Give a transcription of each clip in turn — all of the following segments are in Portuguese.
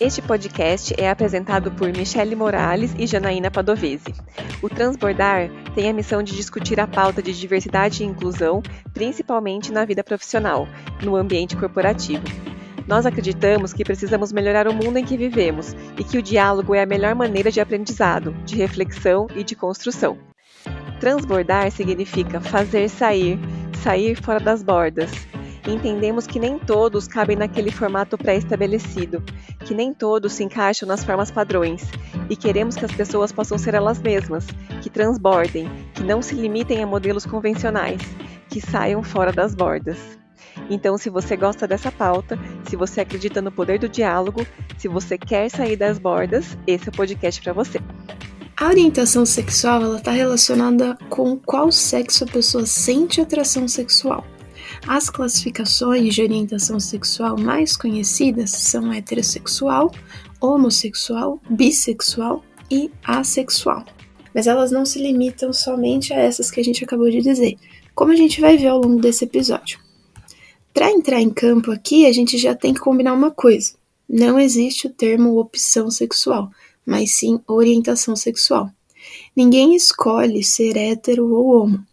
Este podcast é apresentado por Michele Morales e Janaína Padovese. O Transbordar tem a missão de discutir a pauta de diversidade e inclusão, principalmente na vida profissional, no ambiente corporativo. Nós acreditamos que precisamos melhorar o mundo em que vivemos e que o diálogo é a melhor maneira de aprendizado, de reflexão e de construção. Transbordar significa fazer sair, sair fora das bordas, entendemos que nem todos cabem naquele formato pré-estabelecido, que nem todos se encaixam nas formas padrões, e queremos que as pessoas possam ser elas mesmas, que transbordem, que não se limitem a modelos convencionais, que saiam fora das bordas. Então, se você gosta dessa pauta, se você acredita no poder do diálogo, se você quer sair das bordas, esse é o podcast para você. A orientação sexual está relacionada com qual sexo a pessoa sente atração sexual. As classificações de orientação sexual mais conhecidas são heterossexual, homossexual, bissexual e assexual. Mas elas não se limitam somente a essas que a gente acabou de dizer, como a gente vai ver ao longo desse episódio. Para entrar em campo aqui, a gente já tem que combinar uma coisa: não existe o termo opção sexual, mas sim orientação sexual. Ninguém escolhe ser hétero ou homo.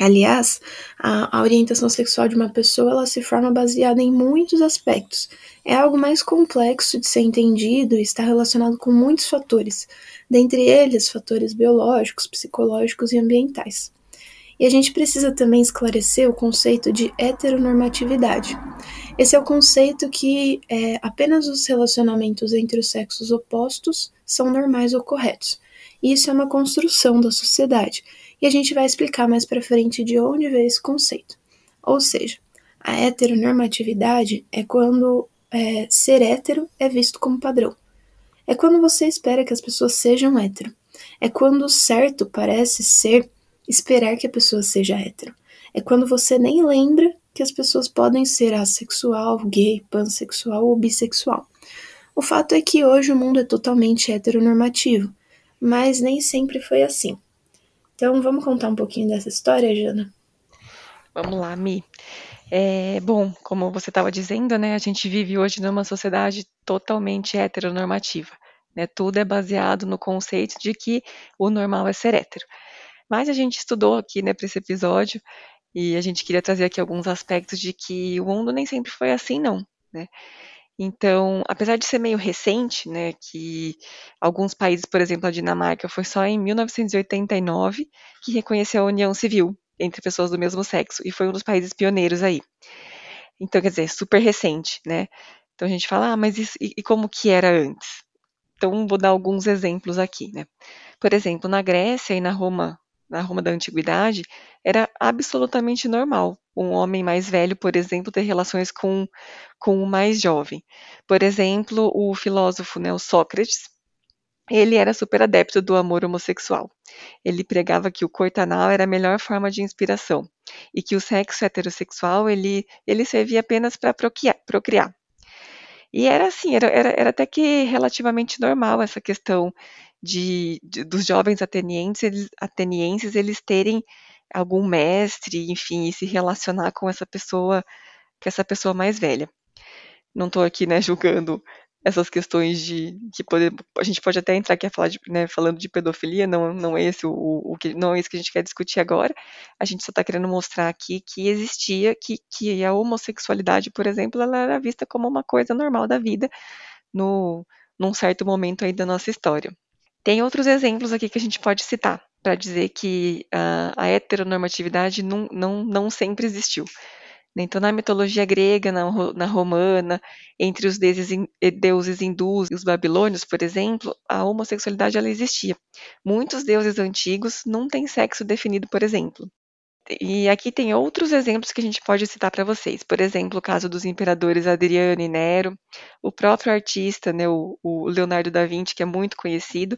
Aliás, a, a, orientação sexual de uma pessoa ela se forma baseada em muitos aspectos. É algo mais complexo de ser entendido e está relacionado com muitos fatores, dentre eles fatores biológicos, psicológicos e ambientais. E a gente precisa também esclarecer o conceito de heteronormatividade. Esse é o conceito que é, apenas os relacionamentos entre os sexos opostos são normais ou corretos. E isso é uma construção da sociedade e a gente vai explicar mais para frente de onde veio esse conceito. Ou seja, a heteronormatividade é quando é, ser hétero é visto como padrão. É quando você espera que as pessoas sejam hétero. É quando o certo parece ser esperar que a pessoa seja hétero. É quando você nem lembra que as pessoas podem ser assexual, gay, pansexual ou bissexual. O fato é que hoje o mundo é totalmente heteronormativo, mas nem sempre foi assim. Então vamos contar um pouquinho dessa história, Jana? Vamos lá, Mi. É, bom, como você estava dizendo, né, a gente vive hoje numa sociedade totalmente heteronormativa. Né, tudo é baseado no conceito de que o normal é ser hétero. Mas a gente estudou aqui né, para esse episódio e a gente queria trazer aqui alguns aspectos de que o mundo nem sempre foi assim, não. Né? Então, apesar de ser meio recente, né, que alguns países, por exemplo, a Dinamarca, foi só em 1989 que reconheceu a união civil entre pessoas do mesmo sexo e foi um dos países pioneiros aí. Então, quer dizer, super recente, né? Então a gente fala, ah, mas isso, e, e como que era antes? Então, vou dar alguns exemplos aqui, né? Por exemplo, na Grécia e na Roma na Roma da Antiguidade, era absolutamente normal um homem mais velho, por exemplo, ter relações com, com o mais jovem. Por exemplo, o filósofo né, o Sócrates, ele era super adepto do amor homossexual. Ele pregava que o cortanal era a melhor forma de inspiração e que o sexo heterossexual ele, ele servia apenas para procriar, procriar. E era assim, era, era, era até que relativamente normal essa questão de, de, dos jovens atenienses eles, atenienses eles terem algum mestre, enfim, e se relacionar com essa pessoa, com essa pessoa mais velha. Não estou aqui, né, julgando essas questões de que poder, a gente pode até entrar aqui a falar de, né, falando de pedofilia, não, não é esse o, o que não é isso que a gente quer discutir agora. A gente só está querendo mostrar aqui que existia que, que a homossexualidade, por exemplo, ela era vista como uma coisa normal da vida no num certo momento aí da nossa história. Tem outros exemplos aqui que a gente pode citar para dizer que uh, a heteronormatividade não, não, não sempre existiu. Então, na mitologia grega, na, na romana, entre os deuses, deuses hindus e os babilônios, por exemplo, a homossexualidade ela existia. Muitos deuses antigos não têm sexo definido, por exemplo. E aqui tem outros exemplos que a gente pode citar para vocês. Por exemplo, o caso dos imperadores Adriano e Nero, o próprio artista, né, o, o Leonardo da Vinci, que é muito conhecido,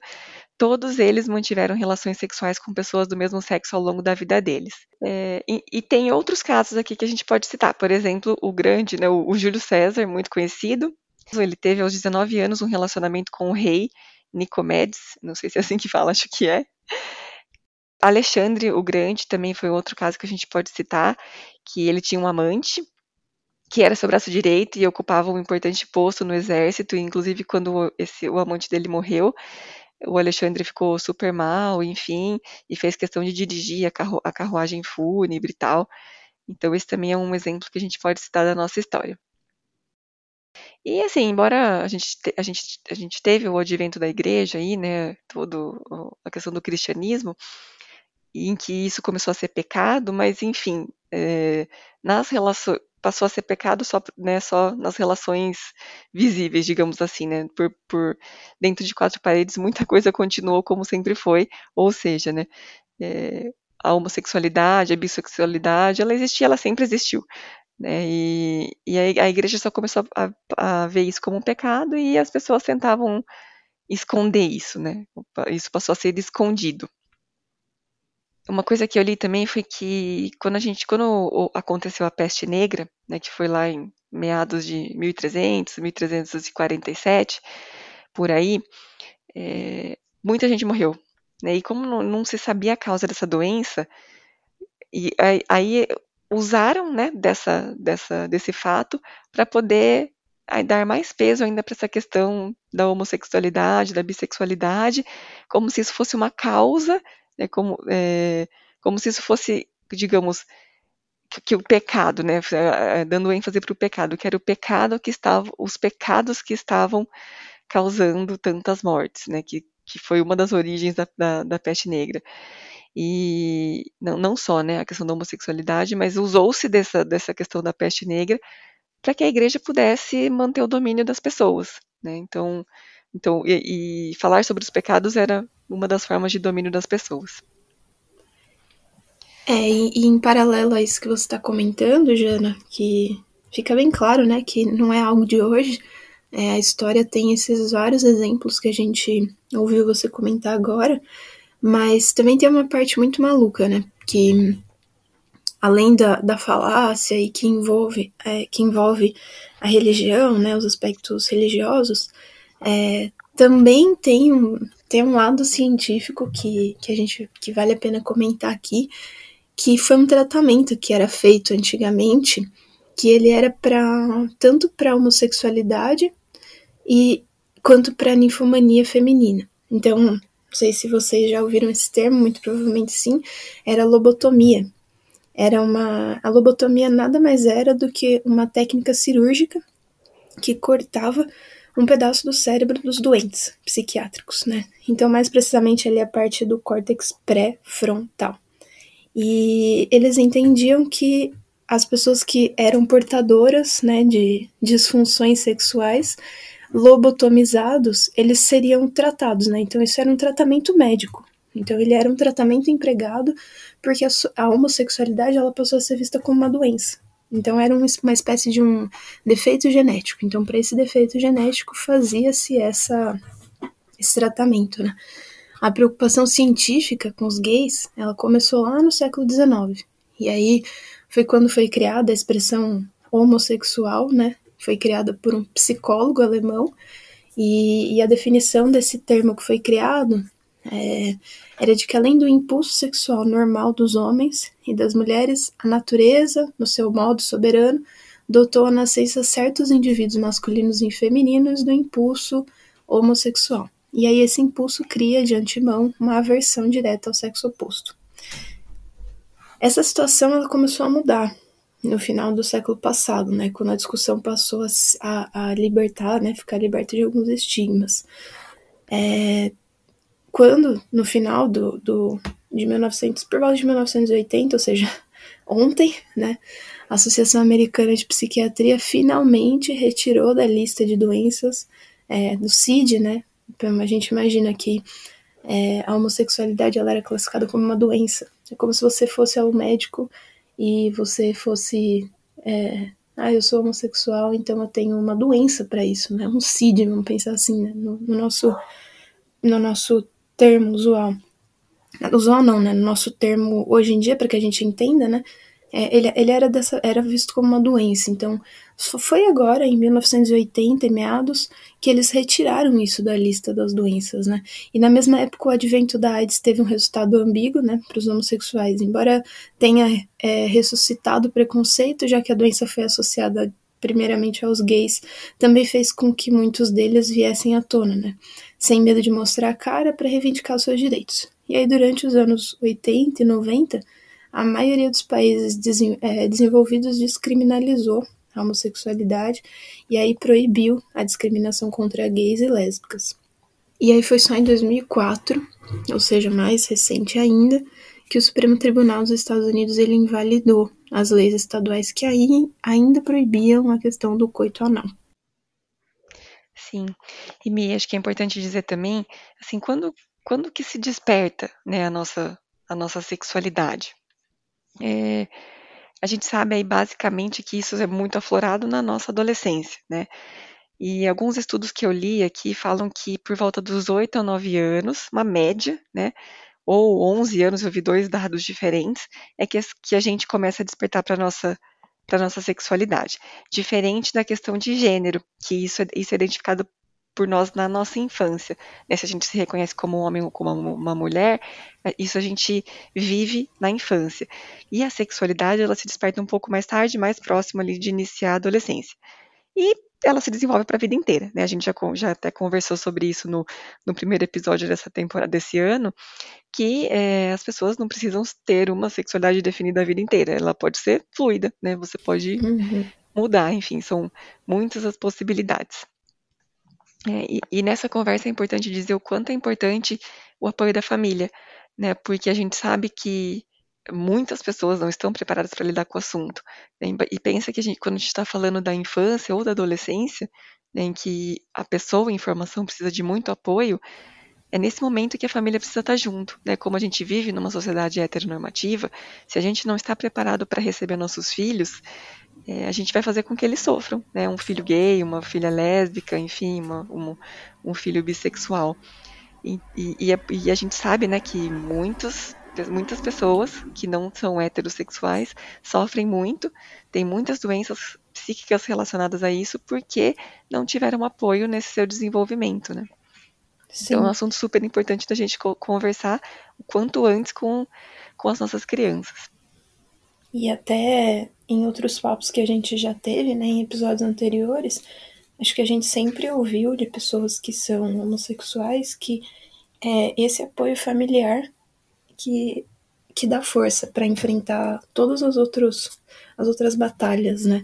todos eles mantiveram relações sexuais com pessoas do mesmo sexo ao longo da vida deles. É, e, e, tem outros casos aqui que a gente pode citar. Por exemplo, o grande, né, o, o Júlio César, muito conhecido, Ele teve aos 19 anos um relacionamento com o rei Nicomedes, não sei se é assim que fala, acho que é. Alexandre o Grande também foi outro caso que a gente pode citar, que ele tinha um amante que era seu braço direito e ocupava um importante posto no exército, inclusive quando esse, o amante dele morreu, o Alexandre ficou super mal, enfim, e fez questão de dirigir a, carru a carruagem fúnebre e tal. Então esse também é um exemplo que a gente pode citar da nossa história. E assim, embora a gente, a gente, a gente teve o advento da igreja aí, né, todo a questão do cristianismo, em que isso começou a ser pecado, mas enfim, é, nas relações passou a ser pecado só, né, só nas relações visíveis, digamos assim, né, por, por dentro de quatro paredes muita coisa continuou como sempre foi, ou seja, né, é, a homossexualidade, a bissexualidade, ela existia, ela sempre existiu, né, e, e a, a igreja só começou a, a, ver isso como um pecado e as pessoas tentavam esconder isso, né, isso passou a ser escondido. Uma coisa que eu li também foi que quando a gente, quando aconteceu a peste negra, né, que foi lá em meados de 1300, 1347, por aí, é, muita gente morreu. Né, e como não, não, se sabia a causa dessa doença, e aí, aí usaram né, dessa, dessa, desse fato para poder dar mais peso ainda para essa questão da homossexualidade, da bissexualidade, como se isso fosse uma causa é como, é, como se isso fosse, digamos, que, o pecado, né, dando ênfase para o pecado, que era o pecado que estava, os pecados que estavam causando tantas mortes, né, que, que foi uma das origens da, da, da peste negra. E não, não só né, a questão da homossexualidade, mas usou-se dessa, dessa questão da peste negra para que a igreja pudesse manter o domínio das pessoas. Né? Então, então e, e falar sobre os pecados era uma das formas de domínio das pessoas. É, e, e em paralelo a isso que você está comentando, Jana, que fica bem claro, né, que não é algo de hoje. É, a história tem esses vários exemplos que a gente ouviu você comentar agora, mas também tem uma parte muito maluca, né, que além da, da falácia e que envolve, é, que envolve a religião, né, os aspectos religiosos, é, também tem um, tem um lado científico que, que a gente que vale a pena comentar aqui, que foi um tratamento que era feito antigamente, que ele era para tanto para homossexualidade e quanto para ninfomania feminina. Então, não sei se vocês já ouviram esse termo, muito provavelmente sim, era lobotomia. Era uma a lobotomia nada mais era do que uma técnica cirúrgica que cortava um pedaço do cérebro dos doentes psiquiátricos, né? Então, mais precisamente ali a parte do córtex pré-frontal. E eles entendiam que as pessoas que eram portadoras, né, de disfunções sexuais, lobotomizados, eles seriam tratados, né? Então, isso era um tratamento médico. Então, ele era um tratamento empregado porque a, a homossexualidade ela passou a ser vista como uma doença. Então era uma espécie de um defeito genético. Então para esse defeito genético fazia-se essa esse tratamento, né? A preocupação científica com os gays, ela começou lá no século XIX. E aí foi quando foi criada a expressão homossexual, né? Foi criada por um psicólogo alemão e, e a definição desse termo que foi criado é, era de que além do impulso sexual normal dos homens e das mulheres, a natureza, no seu modo soberano, dotou a nascença certos indivíduos masculinos e femininos do impulso homossexual. E aí esse impulso cria de antemão uma aversão direta ao sexo oposto. Essa situação ela começou a mudar no final do século passado, né, quando a discussão passou a, a, libertar, né, ficar liberta de alguns estigmas. É, quando, no final do, do, de 1900, por volta de 1980, ou seja, ontem, né, a Associação Americana de Psiquiatria finalmente retirou da lista de doenças é, do CID, né, a gente imagina que é, a homossexualidade ela era classificada como uma doença. É como se você fosse ao médico e você fosse. É, ah, eu sou homossexual, então eu tenho uma doença para isso, né? Um CID, vamos pensar assim, né? no, no, nosso, no nosso termo usual. Usual não, né? No nosso termo hoje em dia, para que a gente entenda, né? é, ele, ele era, dessa, era visto como uma doença. Então, foi agora, em 1980, meados, que eles retiraram isso da lista das doenças, né? E na mesma época, o advento da AIDS teve um resultado ambíguo, né, para os homossexuais. Embora tenha é, ressuscitado o preconceito, já que a doença foi associada primeiramente aos gays, também fez com que muitos deles viessem à tona, né? Sem medo de mostrar a cara para reivindicar seus direitos. E aí, durante os anos 80 e 90, a maioria dos países é, desenvolvidos descriminalizou a homossexualidade e aí proibiu a discriminação contra gays e lésbicas. E aí foi só em 2004, ou seja, mais recente ainda, que o Supremo Tribunal dos Estados Unidos ele invalidou as leis estaduais que aí ainda proibiam a questão do coito anal. Sim, e me acho que é importante dizer também, assim, quando quando que se desperta, né, a nossa a nossa sexualidade? É, a gente sabe aí basicamente que isso é muito aflorado na nossa adolescência, né? E alguns estudos que eu li aqui falam que por volta dos 8 a 9 anos, uma média, né? Ou 11 anos, eu vi dois dados diferentes, é que, que a gente começa a despertar para nossa para nossa sexualidade. Diferente da questão de gênero, que isso é, isso é identificado por nós na nossa infância. Né? Se a gente se reconhece como um homem ou como uma mulher, é, isso a gente vive na infância. E a sexualidade, ela se desperta um pouco mais tarde, mais próximo ali de iniciar a adolescência. E ela se desenvolve para a vida inteira, né? A gente já, já até conversou sobre isso no, no primeiro episódio dessa temporada desse ano, que é, as pessoas não precisam ter uma sexualidade definida a vida inteira. Ela pode ser fluida, né? Você pode uhum. mudar, enfim, são muitas as possibilidades. É, e, e, nessa conversa é importante dizer o quanto é importante o apoio da família, né? Porque a gente sabe que muitas pessoas não estão preparadas para lidar com o assunto. Né? E pensa que a gente, quando a gente está falando da infância ou da adolescência, né, em que a pessoa em formação precisa de muito apoio, é nesse momento que a família precisa estar tá junto. Né? Como a gente vive numa sociedade heteronormativa, se a gente não está preparado para receber nossos filhos, é, a gente vai fazer com que eles sofram, né? Um filho gay, uma filha lésbica, enfim, uma, um, um filho bissexual. E, e, e, a, e, a, gente sabe, né, que muitos, muitas pessoas que não são heterossexuais sofrem muito, têm muitas doenças psíquicas relacionadas a isso porque não tiveram apoio nesse seu desenvolvimento, né? Sim. Então é um assunto super importante da gente conversar o quanto antes com, com as nossas crianças. E até em outros papos que a gente já teve, né, em episódios anteriores, acho que a gente sempre ouviu de pessoas que são homossexuais que é esse apoio familiar que, que dá força para enfrentar todas as, outros, as outras batalhas, né?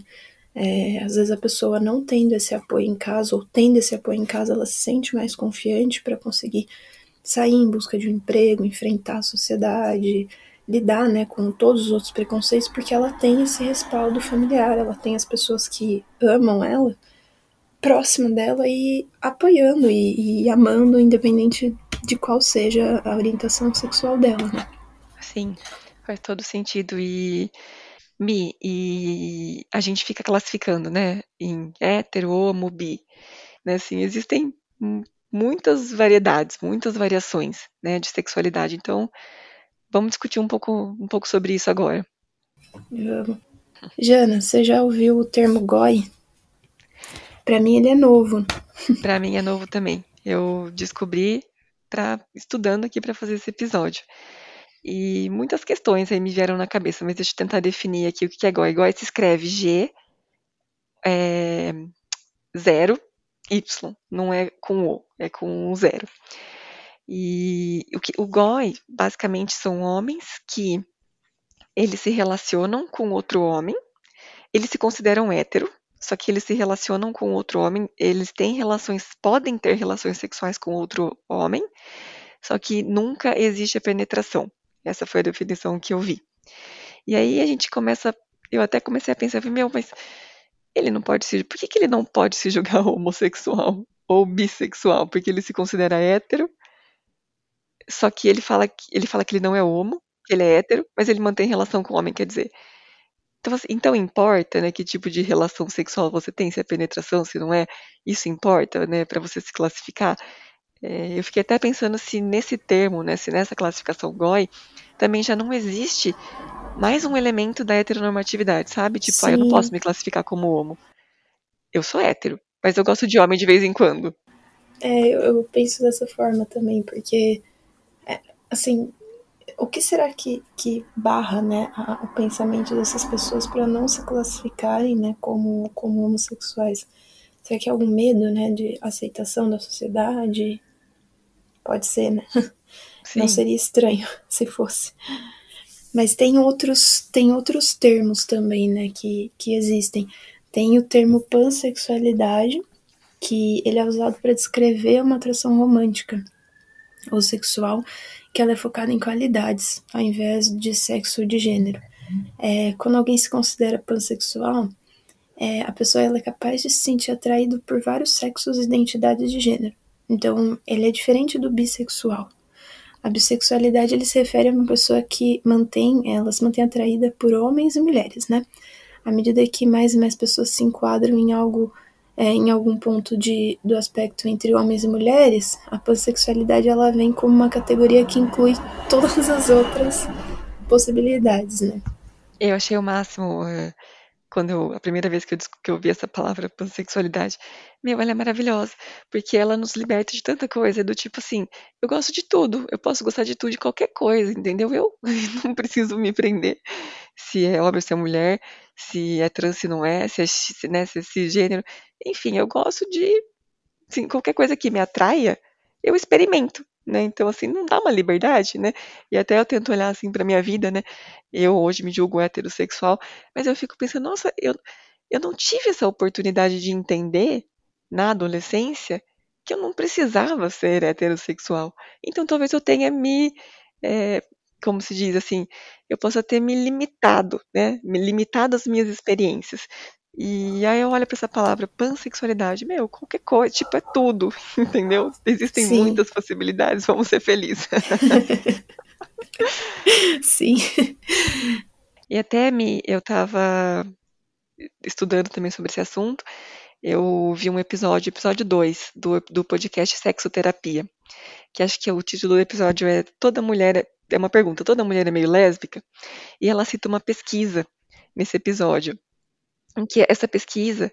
É, às vezes a pessoa não tendo esse apoio em casa ou tendo esse apoio em casa, ela se sente mais confiante para conseguir sair em busca de um emprego, enfrentar a sociedade, lidar né, com todos os outros preconceitos, porque ela tem esse respaldo familiar, ela tem as pessoas que amam ela próxima dela e apoiando e, e amando, independente de qual seja a orientação sexual dela, né? Sim, faz todo sentido. E Mi, e a gente fica classificando, né, em hétero, homo, bi. Né, assim, existem muitas variedades, muitas variações, né, de sexualidade. Então, Vamos discutir um pouco, um pouco sobre isso agora. Vamos. Jana, você já ouviu o termo goi? Para mim ele é novo. Para mim é novo também. Eu descobri para estudando aqui para fazer esse episódio. E muitas questões aí me vieram na cabeça, mas deixa eu tentar definir aqui o que é goi. Goi se escreve G é, zero Y, não é com O, é com um zero. E o, que, o goi, basicamente, são homens que eles se relacionam com outro homem, eles se consideram hétero, só que eles se relacionam com outro homem, eles têm relações, podem ter relações sexuais com outro homem, só que nunca existe a penetração. Essa foi a definição que eu vi. E aí a gente começa, eu até comecei a pensar, meu, mas ele não pode se, por que, que ele não pode se julgar homossexual ou bissexual? Porque ele se considera hétero, só que ele fala que ele fala que ele não é homo, ele é hétero, mas ele mantém relação com o homem, quer dizer. Então, assim, então importa, né, que tipo de relação sexual você tem, se é penetração, se não é, isso importa, né, para você se classificar. É, eu fiquei até pensando se nesse termo, né, se nessa classificação GOI, também já não existe mais um elemento da heteronormatividade, sabe? Tipo, ah, eu não posso me classificar como homo. Eu sou hétero, mas eu gosto de homem de vez em quando. É, eu, eu penso dessa forma também, porque, é, assim, o que será que, que barra né, a- o pensamento dessas pessoas para não se classificarem né, como, como homossexuais? Será que é algum medo né, de aceitação da sociedade? Pode ser, né? Não Sim. seria estranho se fosse. Mas tem outros, tem outros termos também, né, que, que existem. Tem o termo pansexualidade, que ele é usado para descrever uma atração romântica ou sexual, que ela é focada em qualidades, ao invés de sexo de gênero. É, quando alguém se considera pansexual, é, a pessoa ela é capaz de se sentir atraído por vários sexos e identidades de gênero. Então, ele é diferente do bissexual. A bissexualidade ele se refere a uma pessoa que mantém, ela se mantém atraída por homens e mulheres, né? À medida que mais e mais pessoas se enquadram em algo, é, em algum ponto de, do aspecto entre homens e mulheres, a pansexualidade ela vem como uma categoria que inclui todas as outras possibilidades, né? Eu achei o máximo eh, quando eu, a primeira vez que eu, que eu essa palavra pansexualidade. Meu, ela é maravilhosa, porque ela nos liberta de tanta coisa, do tipo assim, eu gosto de tudo, eu posso gostar de tudo, de qualquer coisa, entendeu? Eu não preciso me prender se é homem, se é mulher, se é trans, se não é, se é, né, se é. Enfim, eu gosto de assim, qualquer coisa que me atraia, eu experimento, né? Então, assim, não dá uma liberdade, né? E até eu tento olhar, assim, pra minha vida, né? Eu hoje me julgo heterossexual, mas eu fico pensando, nossa, eu, eu não tive essa oportunidade de entender na adolescência que eu não precisava ser heterossexual. Então, talvez eu tenha me, é, como se diz assim, eu possa ter me limitado, né? Me limitado às minhas experiências. E aí eu olho para essa palavra pansexualidade, meu, qualquer coisa, tipo, é tudo, entendeu? Existem Sim. muitas possibilidades, vamos ser felizes. Sim. E até me, eu estava estudando também sobre esse assunto, eu vi um episódio, episódio 2, do, do podcast Sexoterapia, que acho que é o título do episódio é Toda Mulher, é, uma pergunta, toda mulher é meio lésbica? E ela cita uma pesquisa nesse episódio, em que essa pesquisa,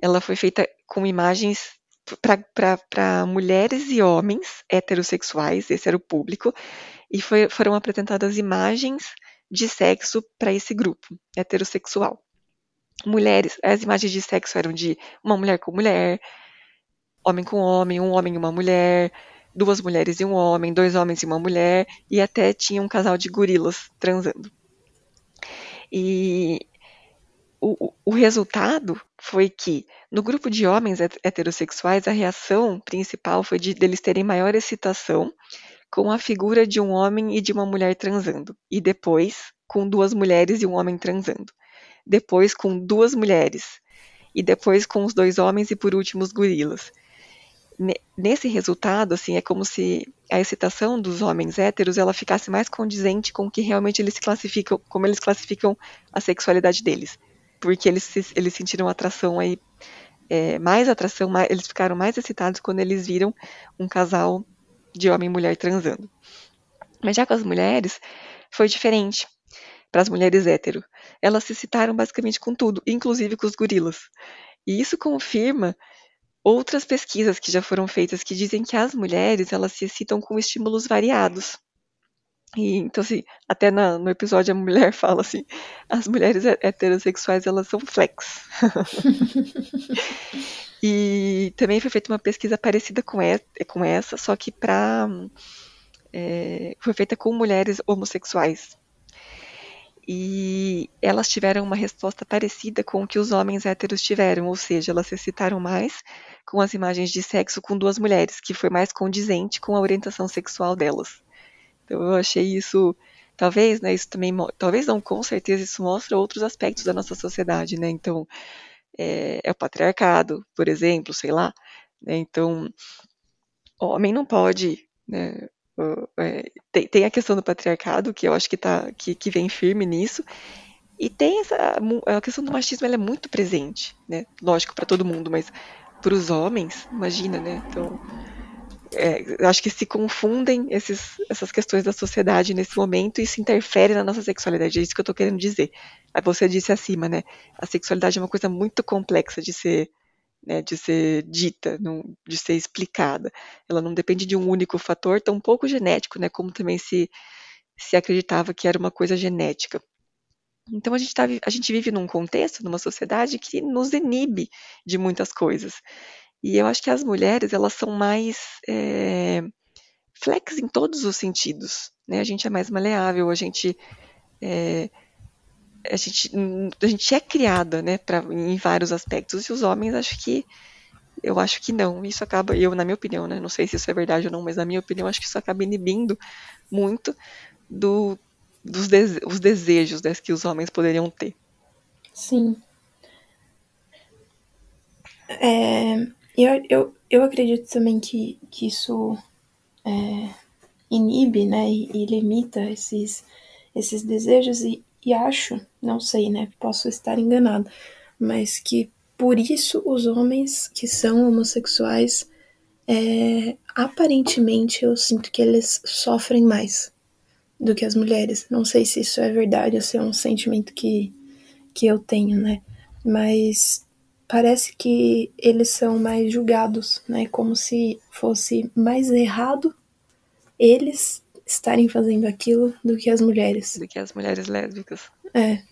ela foi feita com imagens para mulheres e homens heterossexuais, esse era o público, e foi, foram apresentadas imagens de sexo para esse grupo heterossexual. Mulheres, as imagens de sexo eram de uma mulher com mulher, homem com homem, um homem e uma mulher, duas mulheres e um homem, dois homens e uma mulher, e até tinha um casal de gorilas transando. E o, o resultado foi que, no grupo de homens heterossexuais, a reação principal foi de deles terem maior excitação com a figura de um homem e de uma mulher transando, e depois com duas mulheres e um homem transando, depois com duas mulheres, e depois com os dois homens e por último os gorilas. Nesse resultado, assim, é como se a excitação dos homens héteros ela ficasse mais condizente com o que realmente eles classificam, como eles classificam a sexualidade deles, porque eles, eles sentiram atração aí, é, mais atração, mais, eles ficaram mais excitados quando eles viram um casal de homem e mulher transando. Mas já com as mulheres, foi diferente. Para as mulheres hétero, elas se excitaram basicamente com tudo, inclusive com os gorilas. E isso confirma outras pesquisas que já foram feitas que dizem que as mulheres elas se excitam com estímulos variados. E, então, assim, até na, no episódio a mulher fala assim, as mulheres heterossexuais elas são flex. e também foi feita uma pesquisa parecida com, essa, com essa só que para é, foi feita com mulheres homossexuais. E elas tiveram uma resposta parecida com o que os homens héteros tiveram, ou seja, elas se excitaram mais com as imagens de sexo com duas mulheres, que foi mais condizente com a orientação sexual delas. Então eu achei isso, talvez, né, isso também, talvez não, com certeza isso mostra outros aspectos da nossa sociedade, né, então é, é o patriarcado, por exemplo, sei lá, né, então homem não pode, né, é, tem, tem, a questão do patriarcado, que eu acho que, tá, que, que vem firme nisso, e tem essa, a questão do machismo, ela é muito presente, né, lógico, para todo mundo, mas para os homens, imagina, né, então é, acho que se confundem esses, essas questões da sociedade nesse momento e se interfere na nossa sexualidade. É isso que eu estou querendo dizer. Você disse acima, né? A sexualidade é uma coisa muito complexa de ser, né, de ser dita, de ser explicada. Ela não depende de um único fator, tão pouco genético, né? Como também se, se acreditava que era uma coisa genética. Então a gente, tá, a gente vive num contexto, numa sociedade que nos inibe de muitas coisas. E eu acho que as mulheres, elas são mais é, flex em todos os sentidos. Né? A gente é mais maleável, a gente é, a gente, a gente é criada né, pra, em vários aspectos, e os homens acho que eu acho que não. Isso acaba, eu, na minha opinião, né? Não sei se isso é verdade ou não, mas na minha opinião, acho que isso acaba inibindo muito do, dos os desejos né, que os homens poderiam ter. Sim. É, eu, eu, eu acredito também que, que isso é, inibe né, e, e, limita esses, esses desejos, e, e acho, não sei, né? Posso estar enganado, mas que por isso os homens que são homossexuais, é, aparentemente eu sinto que eles sofrem mais do que as mulheres. Não sei se isso é verdade ou se é um sentimento que, que eu tenho, né? Mas parece que eles são mais julgados, né? Como se fosse mais errado eles estarem fazendo aquilo do que as mulheres. Do que as mulheres lésbicas. É.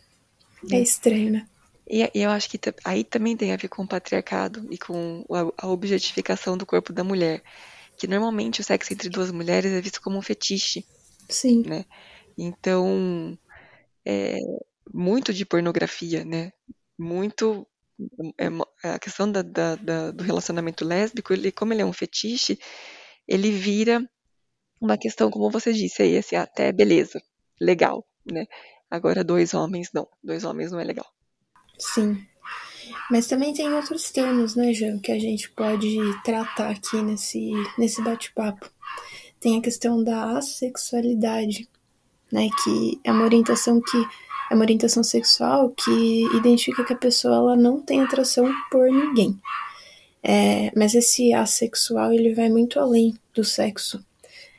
É estranho, né? E, eu acho que aí também tem a ver com o patriarcado e com a, objetificação do corpo da mulher. Que normalmente o sexo entre duas mulheres é visto como um fetiche. Sim. Né? Então, é, muito de pornografia, né? Muito é, a questão da, da, da, do relacionamento lésbico, ele, como ele é um fetiche, ele vira uma questão, como você disse aí, assim, até beleza, legal, né? Agora dois homens não, dois homens não é legal. Sim. Mas também tem outros termos, né, Jean, que a gente pode tratar aqui nesse, nesse bate-papo. Tem a questão da assexualidade, né, que é uma orientação que é uma orientação sexual que identifica que a pessoa ela não tem atração por ninguém. É, mas esse assexual ele vai muito além do sexo.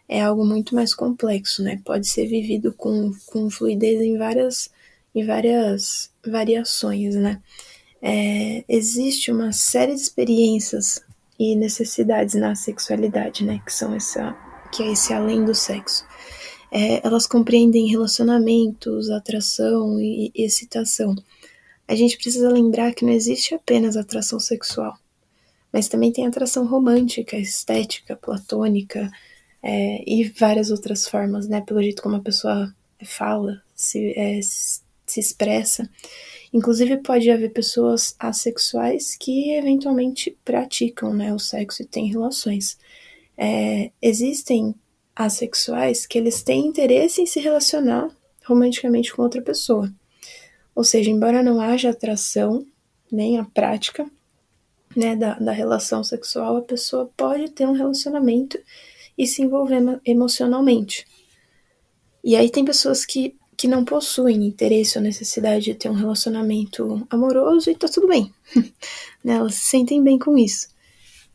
É algo muito mais complexo, né? Pode ser vivido com, com fluidez em várias, em várias variações, né? É, existe uma série de experiências e necessidades na sexualidade, né? Que são essa, que é esse além do sexo é, elas compreendem relacionamentos, atração e excitação. A gente precisa lembrar que não existe apenas atração sexual, mas também tem atração romântica, estética, platônica é, e várias outras formas, né? Pelo jeito como a pessoa fala, se, é, se expressa. Inclusive pode haver pessoas assexuais que eventualmente praticam né, o sexo e têm relações. É, existem assexuais que eles têm interesse em se relacionar romanticamente com outra pessoa. Ou seja, embora não haja atração, nem a prática né, da, da relação sexual, a pessoa pode ter um relacionamento e se envolver emocionalmente. E aí tem pessoas que, que não possuem interesse ou necessidade de ter um relacionamento amoroso e tá tudo bem. né, elas se sentem bem com isso.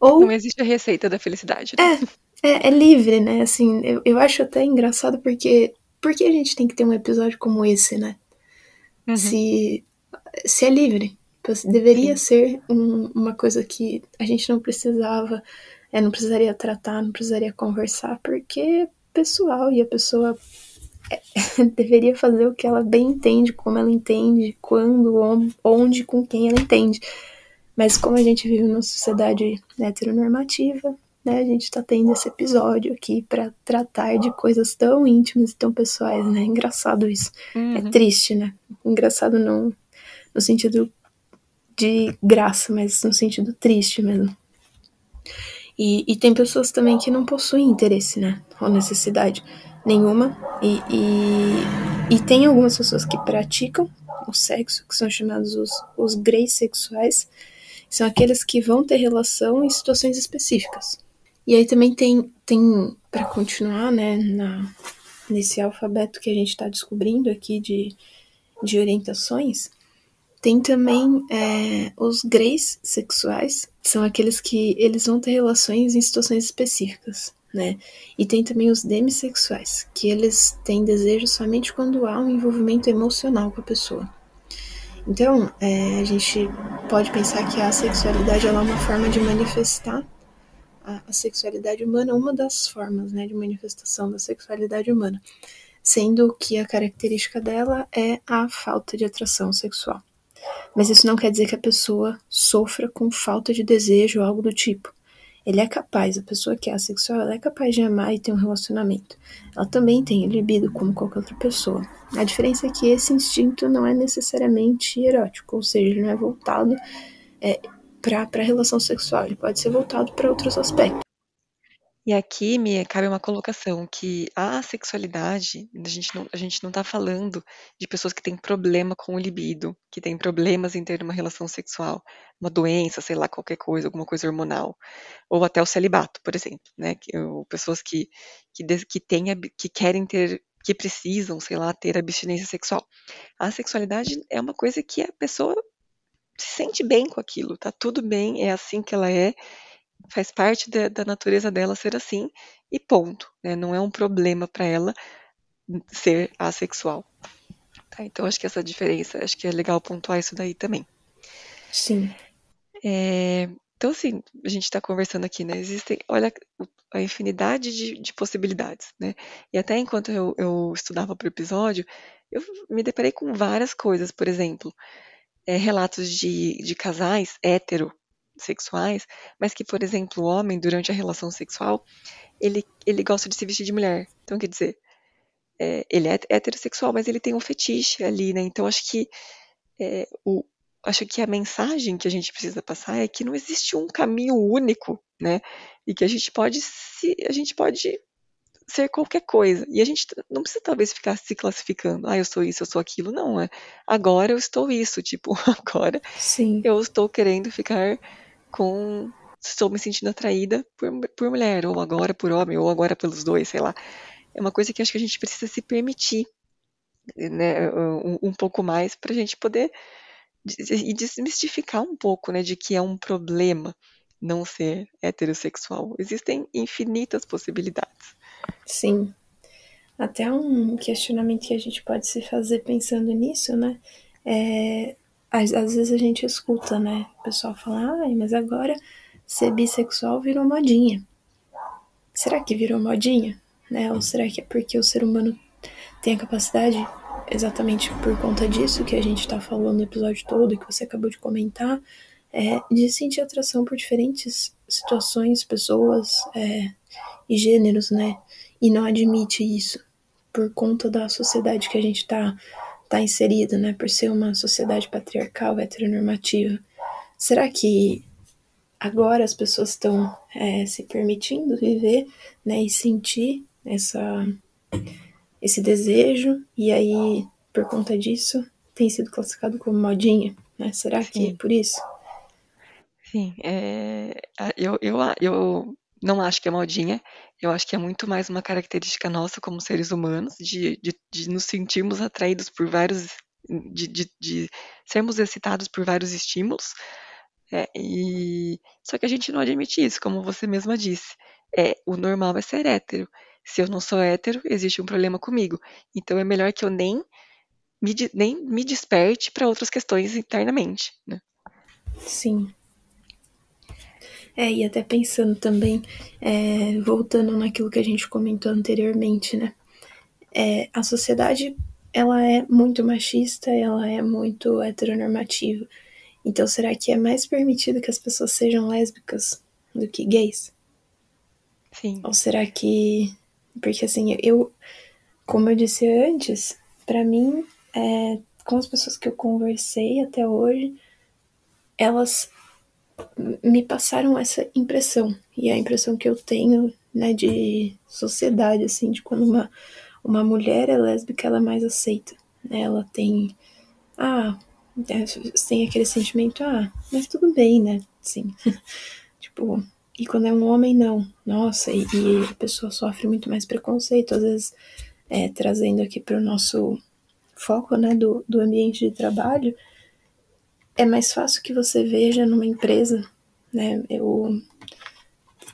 Ou, não existe a receita da felicidade. Né? É, é, é livre, né? Assim, eu, eu acho até engraçado porque. Por que a gente tem que ter um episódio como esse, né? Uhum. Se, se é livre. Deveria Sim. ser um, uma coisa que a gente não precisava, é, não precisaria tratar, não precisaria conversar, porque é pessoal e a pessoa é, deveria fazer o que ela bem entende, como ela entende, quando, onde, com quem ela entende. Mas como a gente vive numa sociedade heteronormativa, né, a gente está tendo esse episódio aqui para tratar de coisas tão íntimas e tão pessoais, né? Engraçado isso. É uhum. É triste, né? Engraçado não no sentido de graça, mas no sentido triste mesmo. E, e tem pessoas também que não possuem interesse, né? Ou necessidade nenhuma. E, e, e tem algumas pessoas que praticam o sexo, que são chamados os, os greys sexuais, são aqueles que vão ter relação em situações específicas. E aí também tem, tem para continuar, né, na, nesse alfabeto que a gente está descobrindo aqui de, de orientações, tem também é, os greys sexuais, são aqueles que eles vão ter relações em situações específicas, né? E tem também os demissexuais, que eles têm desejo somente quando há um envolvimento emocional com a pessoa. Então, é, a gente pode pensar que a sexualidade é uma forma de manifestar a, a, sexualidade humana, uma das formas né, de manifestação da sexualidade humana, sendo que a característica dela é a falta de atração sexual. Mas isso não quer dizer que a pessoa sofra com falta de desejo ou algo do tipo. Ele é capaz, a pessoa que é assexual, ela é capaz de amar e ter um relacionamento. Ela também tem libido como qualquer outra pessoa. A diferença é que esse instinto não é necessariamente erótico, ou seja, ele não é voltado é, para a relação sexual, ele pode ser voltado para outros aspectos. E aqui me cabe uma colocação que a sexualidade, a gente não, a gente não tá falando de pessoas que têm problema com o libido, que têm problemas em ter uma relação sexual, uma doença, sei lá, qualquer coisa, alguma coisa hormonal, ou até o celibato, por exemplo, né? Ou pessoas que, que, que, que querem ter, que precisam, sei lá, ter abstinência sexual. A sexualidade é uma coisa que a pessoa se sente bem com aquilo, tá tudo bem, é assim que ela é, faz parte da, da natureza dela ser assim e ponto. Né? Não é um problema para ela ser assexual. Tá? Então acho que essa diferença, acho que é legal pontuar isso daí também. Sim. É, então, assim, a gente está conversando aqui, né? Existem, olha, a infinidade de, de possibilidades, né? E até enquanto eu, eu estudava para o episódio, eu me deparei com várias coisas. Por exemplo, é, relatos de, de casais hétero sexuais, mas que, por exemplo, o homem, durante a relação sexual, ele, ele gosta de se vestir de mulher. Então, quer dizer, é, ele é heterossexual, mas ele tem um fetiche ali, né? Então, acho que é, o, acho que a mensagem que a gente precisa passar é que não existe um caminho único, né? E que a gente pode se, a gente pode ser qualquer coisa. E a gente não precisa talvez ficar se classificando. Ah, eu sou isso, eu sou aquilo. Não, é. Agora eu estou isso. Tipo, agora Sim. eu estou querendo ficar com estou me sentindo atraída por, por mulher, ou agora por homem, ou agora pelos dois, sei lá. É uma coisa que acho que a gente precisa se permitir né, um, um pouco mais para a gente poder e desmistificar um pouco né, de que é um problema não ser heterossexual. Existem infinitas possibilidades. Sim. Até um questionamento que a gente pode se fazer pensando nisso, né? É às, às vezes a gente escuta, né? O pessoal falar, ai, mas agora ser bissexual virou modinha. Será que virou modinha? Né? Ou será que é porque o ser humano tem a capacidade, exatamente por conta disso que a gente tá falando no episódio todo e que você acabou de comentar, é, de sentir atração por diferentes situações, pessoas é, e gêneros, né? E não admite isso por conta da sociedade que a gente tá está inserido, né, por ser uma sociedade patriarcal, heteronormativa. Será que agora as pessoas estão é, se permitindo viver, né, e sentir essa, esse desejo, e aí, por conta disso, tem sido classificado como modinha, né? Será Sim. que é por isso? Sim, é, eu, eu, eu não acho que é modinha, eu acho que é muito mais uma característica nossa como seres humanos, de, de, de nos sentirmos atraídos por vários. De, de, de, sermos excitados por vários estímulos. É, e só que a gente não admite isso, como você mesma disse. É, o normal é ser hétero. Se eu não sou hétero, existe um problema comigo. Então é melhor que eu nem me, nem me desperte para outras questões internamente. Né? Sim. É, e até pensando também, é, voltando naquilo que a gente comentou anteriormente, né? É, a sociedade, ela é muito machista, ela é muito heteronormativa. Então, será que é mais permitido que as pessoas sejam lésbicas do que gays? Sim. Ou será que... Porque, assim, eu... Como eu disse antes, para mim, é, com as pessoas que eu conversei até hoje, elas me passaram essa impressão. E a impressão que eu tenho, né, de sociedade, assim, de quando uma, uma mulher é lésbica, ela é mais aceita. Né? Ela tem. Ah, é, tem aquele sentimento, ah, mas tudo bem, né? Sim. tipo, e quando é um homem, não. Nossa, e, e a pessoa sofre muito mais preconceito, às vezes, é, trazendo aqui para o nosso foco, né, do, do ambiente de trabalho é mais fácil que você veja numa empresa né? Eu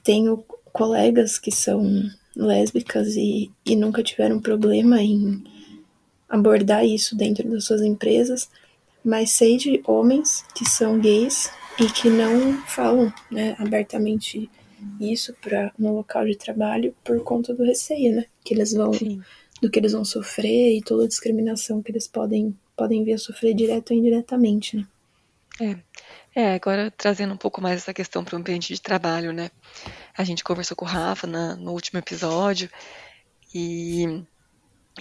tenho colegas que são lésbicas e, e nunca tiveram problema em abordar isso dentro das suas empresas, mas sei de homens que são gays e que não falam né, abertamente isso para no local de trabalho por conta do receio, né? Que eles vão Sim. do que eles vão sofrer e toda a discriminação que eles podem podem vir a sofrer direto ou indiretamente, né? É. É, agora trazendo um pouco mais essa questão para o ambiente de trabalho, né? A gente conversou com o Rafa na, no último episódio e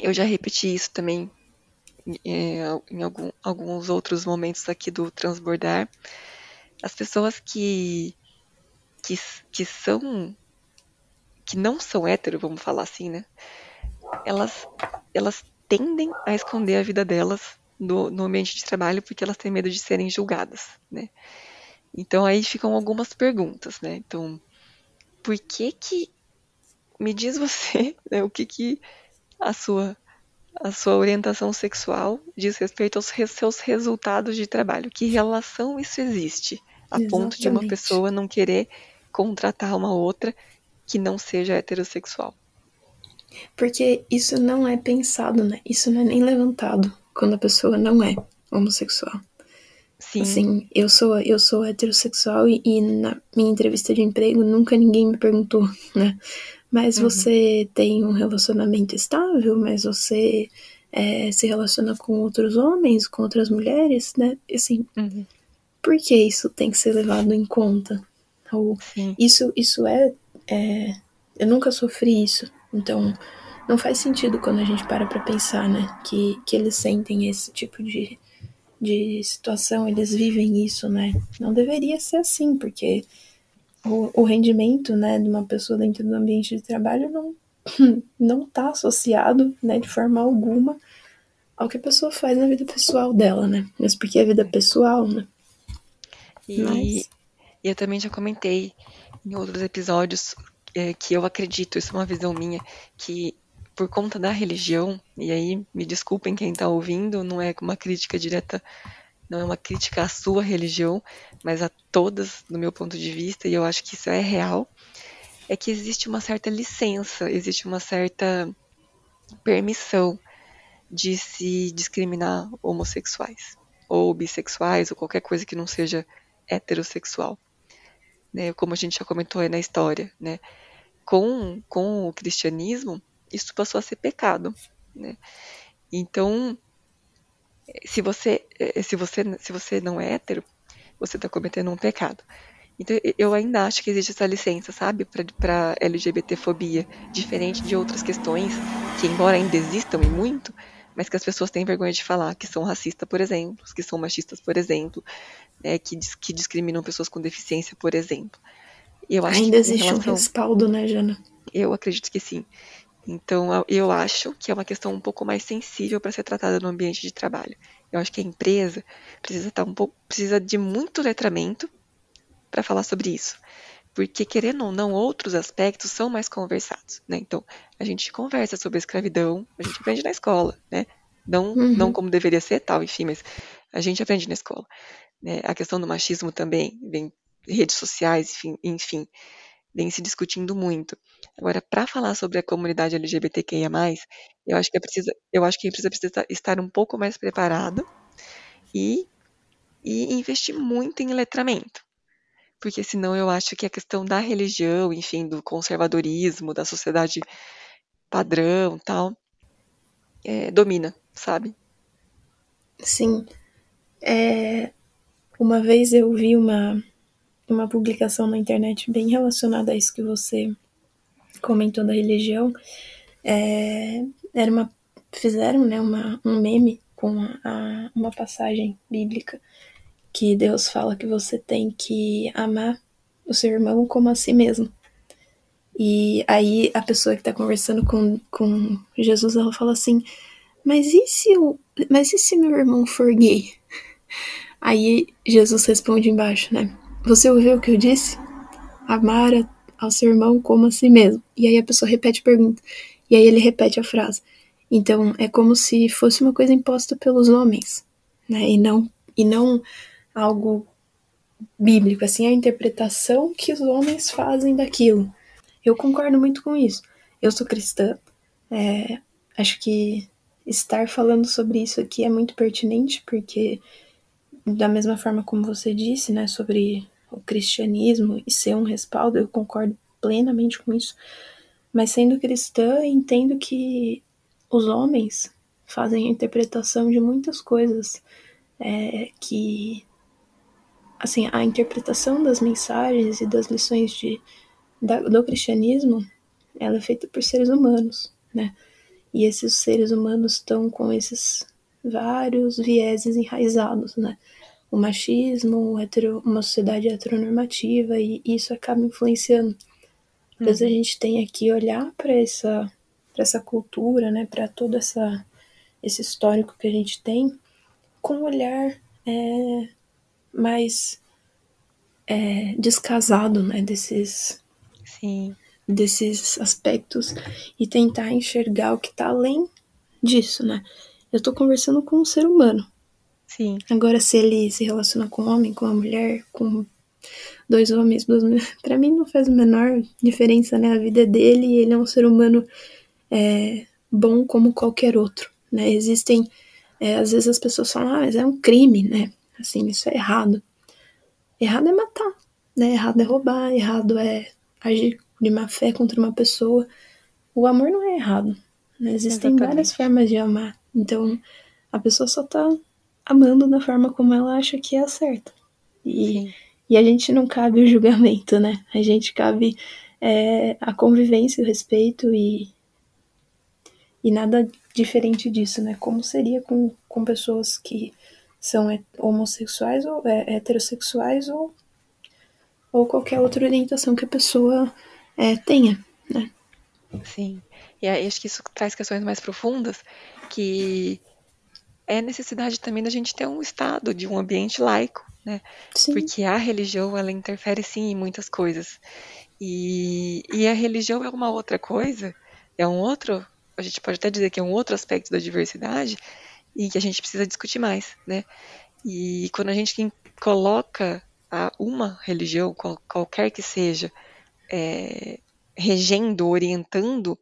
eu já repeti isso também é, em algum, alguns outros momentos aqui do Transbordar. As pessoas que, que, que são. que não são hétero, vamos falar assim, né? Elas, elas tendem a esconder a vida delas no, no ambiente de trabalho porque elas têm medo de serem julgadas, né? Então aí ficam algumas perguntas, né? Então, por que que me diz você, né, o que que a sua a sua orientação sexual diz respeito aos seus resultados de trabalho? Que relação isso existe a Exatamente. ponto de uma pessoa não querer contratar uma outra que não seja heterossexual? Porque isso não é pensado, né? Isso não é nem levantado quando a pessoa não é homossexual. Sim. Assim, eu sou, eu sou heterossexual e, e, na minha entrevista de emprego nunca ninguém me perguntou, né? Mas uhum. você tem um relacionamento estável, mas você é, se relaciona com outros homens, com outras mulheres, né? Assim, uhum. por que isso tem que ser levado em conta? Ou, isso, isso é, é. Eu nunca sofri isso, então não faz sentido quando a gente para pra pensar, né? Que, que eles sentem esse tipo de, de situação, eles vivem isso, né? Não deveria ser assim, porque o, o rendimento, né, de uma pessoa dentro do ambiente de trabalho não não está associado, né, de forma alguma ao que a pessoa faz na vida pessoal dela, né? Mas porque é vida pessoal, né? E, Mas... eu também já comentei em outros episódios é, que eu acredito, isso é uma visão minha, que por conta da religião, e aí me desculpem quem está ouvindo, não é uma crítica direta, não é uma crítica à sua religião, mas a todas, do meu ponto de vista, e eu acho que isso é real, é que existe uma certa licença, existe uma certa permissão de se discriminar homossexuais, ou bissexuais, ou qualquer coisa que não seja heterossexual. Né, como a gente já comentou aí na história, né? Com, com o cristianismo, isso passou a ser pecado, né? Então, se você, eh, se você, se você não é hétero, você está cometendo um pecado. Então, eu ainda acho que existe essa licença, sabe, para LGBTfobia, diferente de outras questões que, embora ainda existam e muito, mas que as pessoas têm vergonha de falar, que são racistas, por exemplo, que são machistas, por exemplo, né, que, que discriminam pessoas com deficiência, por exemplo. Eu ainda existe relação... um respaldo, né, Jana? Eu acredito que sim. Então, eu acho que é uma questão um pouco mais sensível para ser tratada no ambiente de trabalho. Eu acho que a empresa precisa estar um pouco, precisa de muito letramento para falar sobre isso. Porque, querendo ou não, outros aspectos são mais conversados, né? Então, a gente conversa sobre a escravidão, a gente aprende na escola, né? Não, uhum. não como deveria ser tal, enfim, mas a gente aprende na escola. Né? A questão do machismo também, vem redes sociais, enfim, enfim vem se discutindo muito. Agora, para falar sobre a comunidade LGBTQIA+, eu acho que é precisa, eu acho que a empresa precisa estar um pouco mais preparado e, e investir muito em letramento. Porque senão eu acho que a questão da religião, enfim, do conservadorismo, da sociedade padrão tal, é, domina, sabe? Sim. É, uma vez eu vi uma, uma publicação na internet bem relacionada a isso que você comentou da religião. É, era uma, fizeram né, uma, um meme com a, a, uma passagem bíblica que Deus fala que você tem que amar o seu irmão como a si mesmo. E aí a pessoa que está conversando com, com Jesus, ela fala assim, mas e se eu, mas e se meu irmão for gay? Aí Jesus responde embaixo, né? Você ouviu o que eu disse? Amar ao seu irmão como a si mesmo. E aí a pessoa repete a pergunta. E aí ele repete a frase. Então é como se fosse uma coisa imposta pelos homens, né? E não, e não algo bíblico, assim, a interpretação que os homens fazem daquilo. Eu concordo muito com isso. Eu sou cristã, é, acho que estar falando sobre isso aqui é muito pertinente, porque da mesma forma como você disse, né, sobre o cristianismo e ser um respaldo, eu concordo plenamente com isso. Mas sendo cristã, entendo que os homens fazem a interpretação de muitas coisas é, que assim a interpretação das mensagens e das lições de, da, do cristianismo ela é feita por seres humanos, né? E esses seres humanos estão com esses vários vieses enraizados, né? O machismo, hetero, uma sociedade heteronormativa, e isso acaba influenciando. Às vezes a uhum. gente tem aqui olhar para essa, essa cultura, né? Para todo essa, esse histórico que a gente tem, com um olhar é, mais é, descasado, né? Desses. Sim desses aspectos e tentar enxergar o que está além disso, né? Eu estou conversando com um ser humano. Sim. Agora, se ele se relaciona com um homem, com uma mulher, com dois homens, duas mulheres, pra mim não faz a menor diferença, né? A vida é dele e ele é um ser humano é, bom como qualquer outro, né? Existem, é, às vezes as pessoas falam, ah, mas é um crime, né? Assim, isso é errado. Errado é matar, né? Errado é roubar, errado é agir de má fé contra uma pessoa. O amor não é errado. Né? Existem Exatamente. várias formas de amar. Então, a pessoa só tá amando da forma como ela acha que é a certa. E, e a gente não cabe o julgamento, né? A gente cabe é, a convivência, o respeito e, e nada diferente disso, né? Como seria com, com pessoas que são homossexuais ou é, heterossexuais ou, ou qualquer outra orientação que a pessoa é, tenha, né? Sim. E acho que isso traz questões mais profundas, que é necessidade também da gente ter um estado de um ambiente laico, né? Sim. Porque a religião, ela interfere sim em muitas coisas. E, e a religião é uma outra coisa, é um outro, a gente pode até dizer que é um outro aspecto da diversidade e que a gente precisa discutir mais, né? E quando a gente coloca a uma religião, qual, qualquer que seja, é, regendo, orientando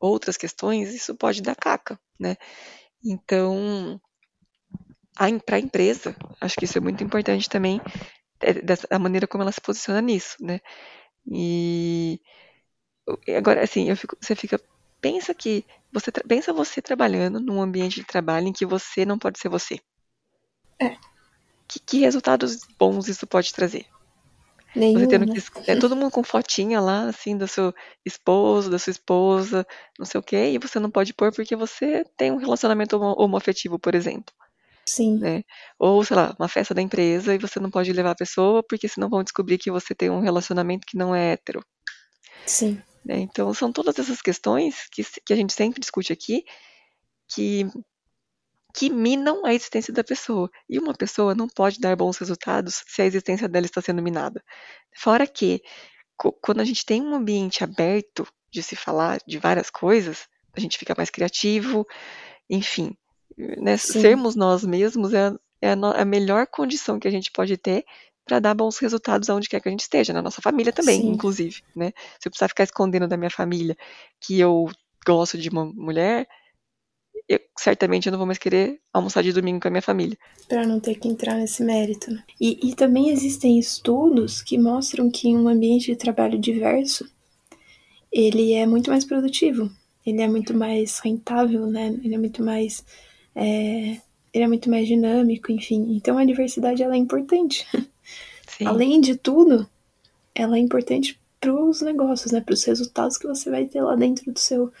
outras questões, isso pode dar caca, né? Então, para a empresa, acho que isso é muito importante também, é, da maneira como ela se posiciona nisso, né? E agora, assim, fico, você fica, pensa que você pensa você trabalhando num ambiente de trabalho em que você não pode ser você. É. Que, que resultados bons isso pode trazer? Nenhum, você tendo né? que. É todo mundo com fotinha lá, assim, do seu esposo, da sua esposa, não sei o quê, e você não pode pôr porque você tem um relacionamento homoafetivo, por exemplo. Sim. Né? Ou, sei lá, uma festa da empresa e você não pode levar a pessoa porque senão vão descobrir que você tem um relacionamento que não é hétero. Sim. Né? Então, são todas essas questões que, que a gente sempre discute aqui que que minam a existência da pessoa. E uma pessoa não pode dar bons resultados se a existência dela está sendo minada. Fora que, quando a gente tem um ambiente aberto de se falar de várias coisas, a gente fica mais criativo, enfim. Né? Sermos nós mesmos é, é a, melhor condição que a gente pode ter para dar bons resultados aonde quer que a gente esteja, na nossa família também, Sim. inclusive. Né? Se eu precisar ficar escondendo da minha família que eu gosto de uma mulher, eu, certamente eu não vou mais querer almoçar de domingo com a minha família. Para não ter que entrar nesse mérito. Né? E, e também existem estudos que mostram que um ambiente de trabalho diverso ele é muito mais produtivo, ele é muito mais rentável, né? Ele é muito mais é, ele é muito mais dinâmico, enfim. Então a diversidade ela é importante. Sim. Além de tudo, ela é importante para os negócios, né? Para os resultados que você vai ter lá dentro do seu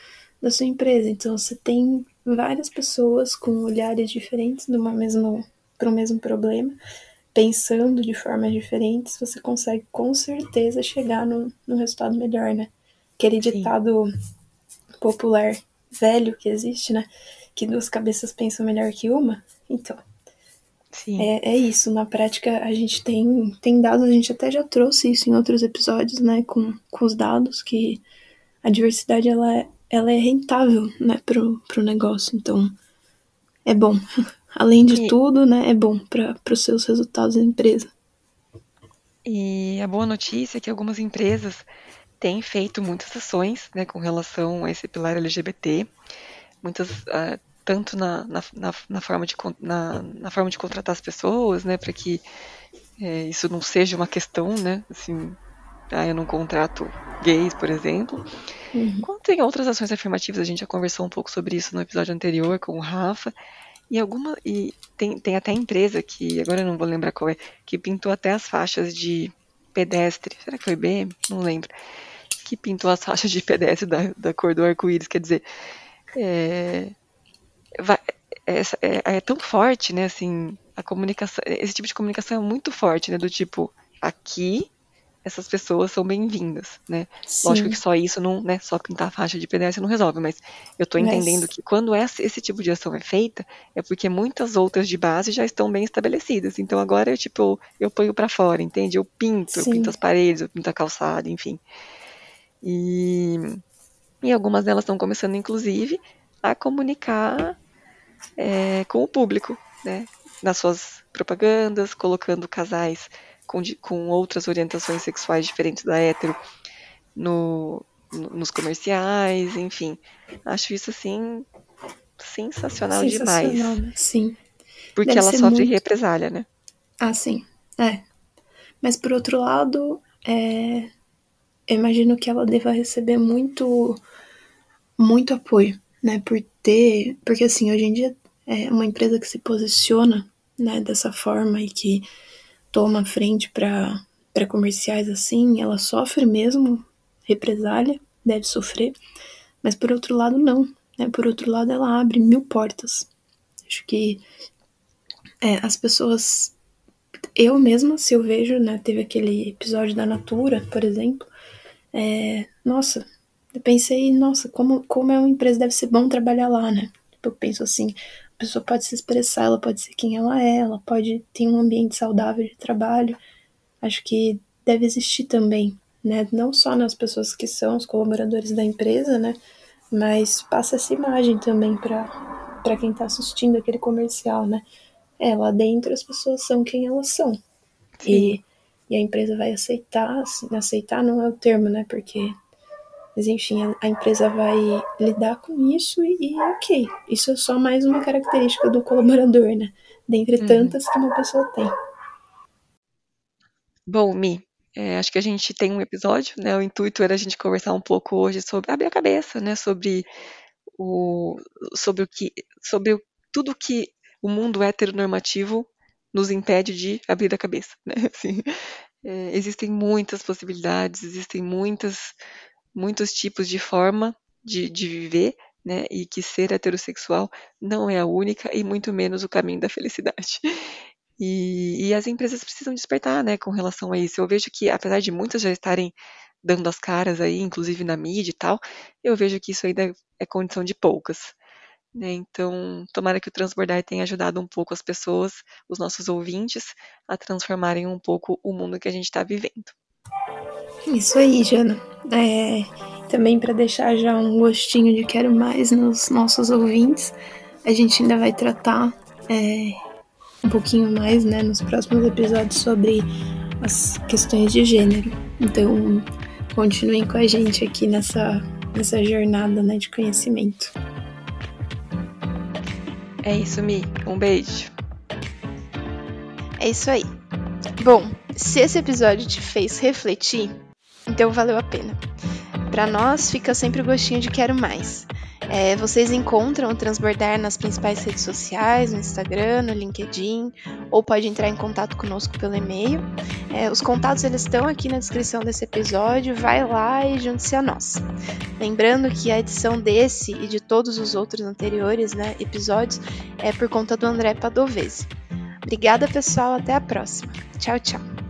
da sua empresa. Então você tem várias pessoas com olhares diferentes para o mesmo problema, pensando de formas diferentes, você consegue com certeza chegar no, no resultado melhor, né? Aquele Sim. ditado popular velho que existe, né? Que duas cabeças pensam melhor que uma. Então, é, é, isso. Na prática, a gente tem, tem dados, a gente até já trouxe isso em outros episódios, né? Com, com os dados, que a diversidade ela é, ela é rentável, né, pro, pro negócio. Então, é bom. Além de e... tudo, né, é bom para os seus resultados da empresa. E a boa notícia é que algumas empresas têm feito muitas ações né, com relação a esse pilar LGBT, muitas uh, tanto na, na, na, forma de, na, na, forma de contratar as pessoas, né, para que é, isso não seja uma questão, né, assim, ah, eu não contrato gays, por exemplo. Uhum. Quando tem outras ações afirmativas, a gente já conversou um pouco sobre isso no episódio anterior com o Rafa, e alguma e tem, tem até empresa que agora eu não vou lembrar qual é, que pintou até as faixas de pedestre. Será que foi BM? Não lembro. Que pintou as faixas de pedestre da, da cor do arco-íris, quer dizer, é, vai, é, é, é, tão forte, né? Assim, a comunicação, esse tipo de comunicação é muito forte, né? Do tipo, aqui essas pessoas são bem-vindas, né? Sim. Lógico que só isso não, né? Só pintar a faixa de pedestre não resolve, mas eu estou entendendo mas... que quando esse, esse, tipo de ação é feita, é porque muitas outras de base já estão bem estabelecidas. Então agora eu tipo eu ponho para fora, entende? Eu pinto, Sim. eu pinto as paredes, eu pinto a calçada, enfim. E, e algumas delas estão começando, inclusive, a comunicar é, com o público, né? Nas suas propagandas, colocando casais com, com outras orientações sexuais diferentes da hétero no, no, nos comerciais, enfim. Acho isso assim sensacional, sensacional demais. Né? Sim. Porque Deve ela sofre muito... represália, né? Ah, sim. É. Mas por outro lado, é... eu imagino que ela deva receber muito muito apoio, né? Por ter. Porque assim, hoje em dia é uma empresa que se posiciona né, dessa forma e que toma frente para comerciais assim, ela sofre mesmo represália, deve sofrer, mas por outro lado, não. Né? Por outro lado, ela abre mil portas. Acho que é, as pessoas. Eu mesma, se eu vejo, né, teve aquele episódio da Natura, por exemplo, é, nossa, eu pensei, nossa, como, como é uma empresa, deve ser bom trabalhar lá, né? Eu penso assim, pessoa pode se expressar, ela pode ser quem ela é, ela pode ter um ambiente saudável de trabalho. Acho que deve existir também, né? Não só nas pessoas que são os colaboradores da empresa, né? Mas passa essa imagem também para quem está assistindo aquele comercial, né? É, lá dentro as pessoas são quem elas são. E, e a empresa vai aceitar, assim, aceitar não é o termo, né? Porque mas enfim, a, a empresa vai lidar com isso e, e, ok. Isso é só mais uma característica do colaborador, né? Dentre uhum. tantas que uma pessoa tem. Bom, Mi, é, acho que a gente tem um episódio, né? O intuito era a gente conversar um pouco hoje sobre abrir a cabeça, né? Sobre o sobre o que sobre o, tudo que o mundo heteronormativo nos impede de abrir a cabeça, né? Assim, é, existem muitas possibilidades, existem muitas muitos tipos de forma de, de viver, né? E que ser heterossexual não é a única e muito menos o caminho da felicidade. E, e, as empresas precisam despertar, né, com relação a isso. Eu vejo que, apesar de muitas já estarem dando as caras aí, inclusive na mídia e tal, eu vejo que isso ainda é condição de poucas. Né? Então, tomara que o Transbordar tenha ajudado um pouco as pessoas, os nossos ouvintes, a transformarem um pouco o mundo que a gente está vivendo. Isso aí, Jana. É, também para deixar já um gostinho de quero mais nos nossos ouvintes, a gente ainda vai tratar é, um pouquinho mais, né, nos próximos episódios sobre as questões de gênero. Então, continuem com a gente aqui nessa, nessa jornada, né, de conhecimento. É isso, Mi. Um beijo. É isso aí. Bom, se esse episódio te fez refletir, então valeu a pena. Para nós fica sempre o gostinho de quero mais. É, vocês encontram o Transbordar nas principais redes sociais, no Instagram, no LinkedIn, ou pode entrar em contato conosco pelo e-mail. É, os contatos eles estão aqui na descrição desse episódio, vai lá e junte-se a nós. Lembrando que a edição desse e de todos os outros anteriores né, episódios é por conta do André Padovese. Obrigada, pessoal. Até a próxima. Tchau, tchau.